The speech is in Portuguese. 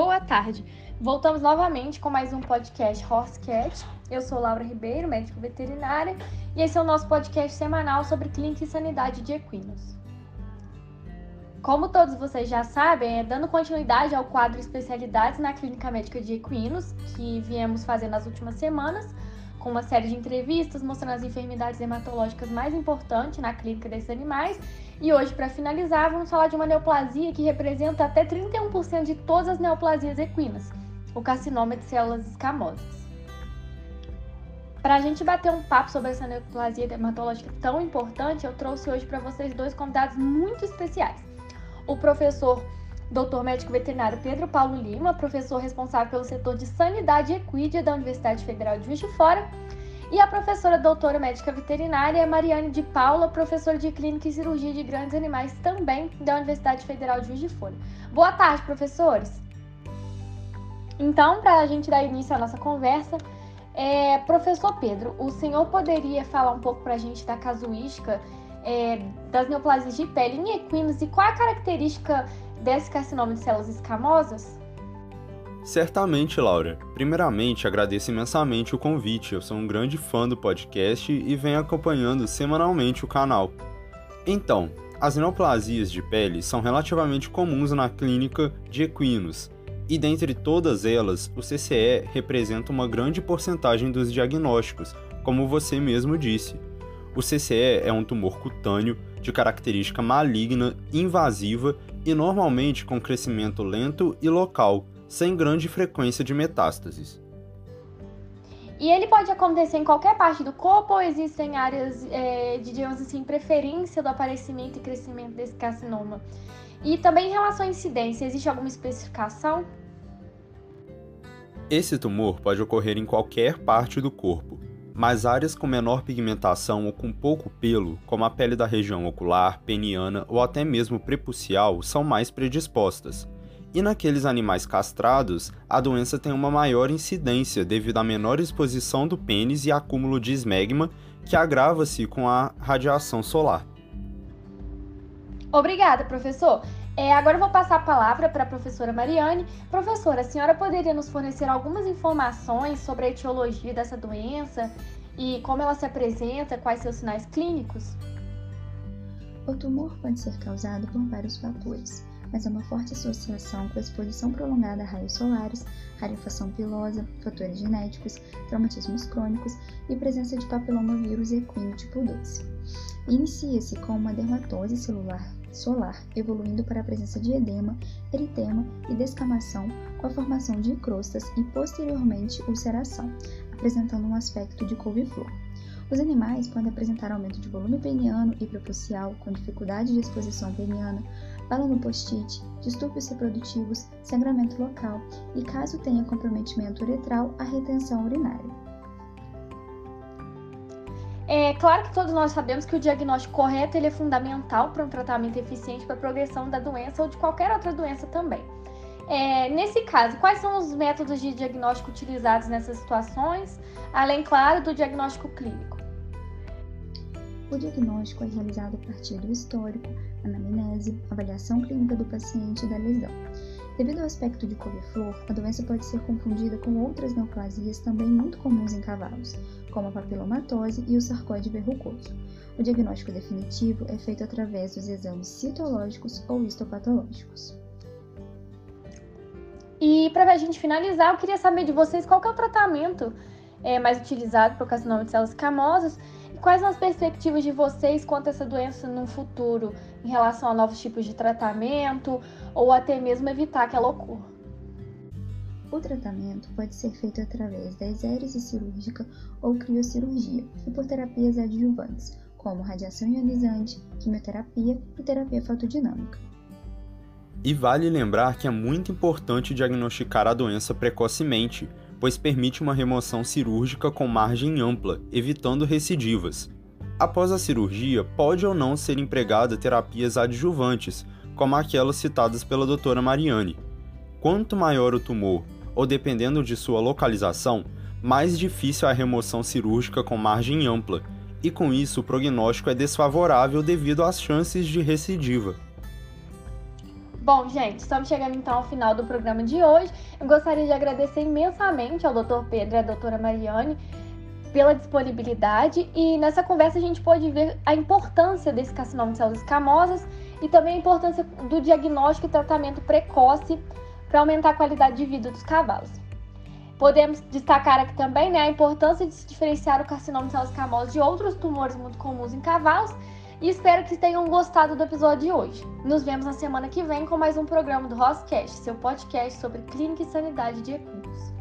Boa tarde. Voltamos novamente com mais um podcast Horsecat. Eu sou Laura Ribeiro, médico veterinária, e esse é o nosso podcast semanal sobre clínica e sanidade de equinos. Como todos vocês já sabem, é dando continuidade ao quadro Especialidades na Clínica Médica de Equinos, que viemos fazendo nas últimas semanas, com uma série de entrevistas mostrando as enfermidades hematológicas mais importantes na clínica desses animais. E hoje, para finalizar, vamos falar de uma neoplasia que representa até 31% de todas as neoplasias equinas, o carcinoma de células escamosas. Para a gente bater um papo sobre essa neoplasia hematológica tão importante, eu trouxe hoje para vocês dois convidados muito especiais. O professor Dr. Médico Veterinário Pedro Paulo Lima, professor responsável pelo setor de Sanidade Equídea da Universidade Federal de Juiz de Fora, e a professora doutora médica veterinária Mariane de Paula, professora de Clínica e Cirurgia de Grandes Animais também da Universidade Federal de Juiz de Fora. Boa tarde, professores! Então, para a gente dar início à nossa conversa, é, professor Pedro, o senhor poderia falar um pouco para a gente da casuística é, das neoplasias de pele em equinos e qual a característica desse carcinoma de células escamosas? Certamente, Laura. Primeiramente, agradeço imensamente o convite. Eu sou um grande fã do podcast e venho acompanhando semanalmente o canal. Então, as neoplasias de pele são relativamente comuns na clínica de equinos, e dentre todas elas, o CCE representa uma grande porcentagem dos diagnósticos, como você mesmo disse. O CCE é um tumor cutâneo de característica maligna, invasiva e normalmente com crescimento lento e local, sem grande frequência de metástases. E ele pode acontecer em qualquer parte do corpo ou existem áreas é, de, digamos assim, preferência do aparecimento e crescimento desse carcinoma? E também em relação à incidência, existe alguma especificação? Esse tumor pode ocorrer em qualquer parte do corpo, mas áreas com menor pigmentação ou com pouco pelo, como a pele da região ocular, peniana ou até mesmo prepucial, são mais predispostas. E naqueles animais castrados, a doença tem uma maior incidência devido à menor exposição do pênis e acúmulo de esmegma, que agrava-se com a radiação solar. Obrigada, professor. É, agora eu vou passar a palavra para a professora Mariane. Professora, a senhora poderia nos fornecer algumas informações sobre a etiologia dessa doença e como ela se apresenta, quais seus sinais clínicos? O tumor pode ser causado por vários fatores, mas há uma forte associação com a exposição prolongada a raios solares, rarefação pilosa, fatores genéticos, traumatismos crônicos e presença de papilomavírus equino tipo 2. Inicia-se com uma dermatose celular solar, evoluindo para a presença de edema, eritema e descamação, com a formação de crostas e posteriormente ulceração, apresentando um aspecto de couve-flor. Os animais podem apresentar aumento de volume peniano e prepucial, com dificuldade de exposição peniana, bala no post-it, distúrbios reprodutivos, sangramento local e, caso tenha comprometimento uretral, a retenção urinária. É claro que todos nós sabemos que o diagnóstico correto ele é fundamental para um tratamento eficiente para a progressão da doença ou de qualquer outra doença também. É, nesse caso, quais são os métodos de diagnóstico utilizados nessas situações, além, claro, do diagnóstico clínico? O diagnóstico é realizado a partir do histórico, anamnese, avaliação clínica do paciente e da lesão. Devido ao aspecto de couve-flor, a doença pode ser confundida com outras neoplasias também muito comuns em cavalos, como a papilomatose e o sarcóide verrucoso. O diagnóstico definitivo é feito através dos exames citológicos ou histopatológicos. E para a gente finalizar, eu queria saber de vocês qual é o tratamento é, mais utilizado para o carcinoma de células camosas Quais são as perspectivas de vocês quanto a essa doença no futuro, em relação a novos tipos de tratamento ou até mesmo evitar que ela ocorra? O tratamento pode ser feito através da exérese cirúrgica ou criocirurgia e por terapias adjuvantes, como radiação ionizante, quimioterapia e terapia fotodinâmica. E vale lembrar que é muito importante diagnosticar a doença precocemente, pois permite uma remoção cirúrgica com margem ampla, evitando recidivas. Após a cirurgia, pode ou não ser empregada terapias adjuvantes, como aquelas citadas pela doutora Mariane. Quanto maior o tumor, ou dependendo de sua localização, mais difícil a remoção cirúrgica com margem ampla, e com isso o prognóstico é desfavorável devido às chances de recidiva. Bom, gente, estamos chegando então ao final do programa de hoje. Eu gostaria de agradecer imensamente ao Dr. Pedro e à doutora Mariane pela disponibilidade e nessa conversa a gente pode ver a importância desse carcinoma de células escamosas e também a importância do diagnóstico e tratamento precoce para aumentar a qualidade de vida dos cavalos. Podemos destacar aqui também né, a importância de se diferenciar o carcinoma de células escamosas de outros tumores muito comuns em cavalos e espero que tenham gostado do episódio de hoje. Nos vemos na semana que vem com mais um programa do Roscast, seu podcast sobre clínica e sanidade de equinos.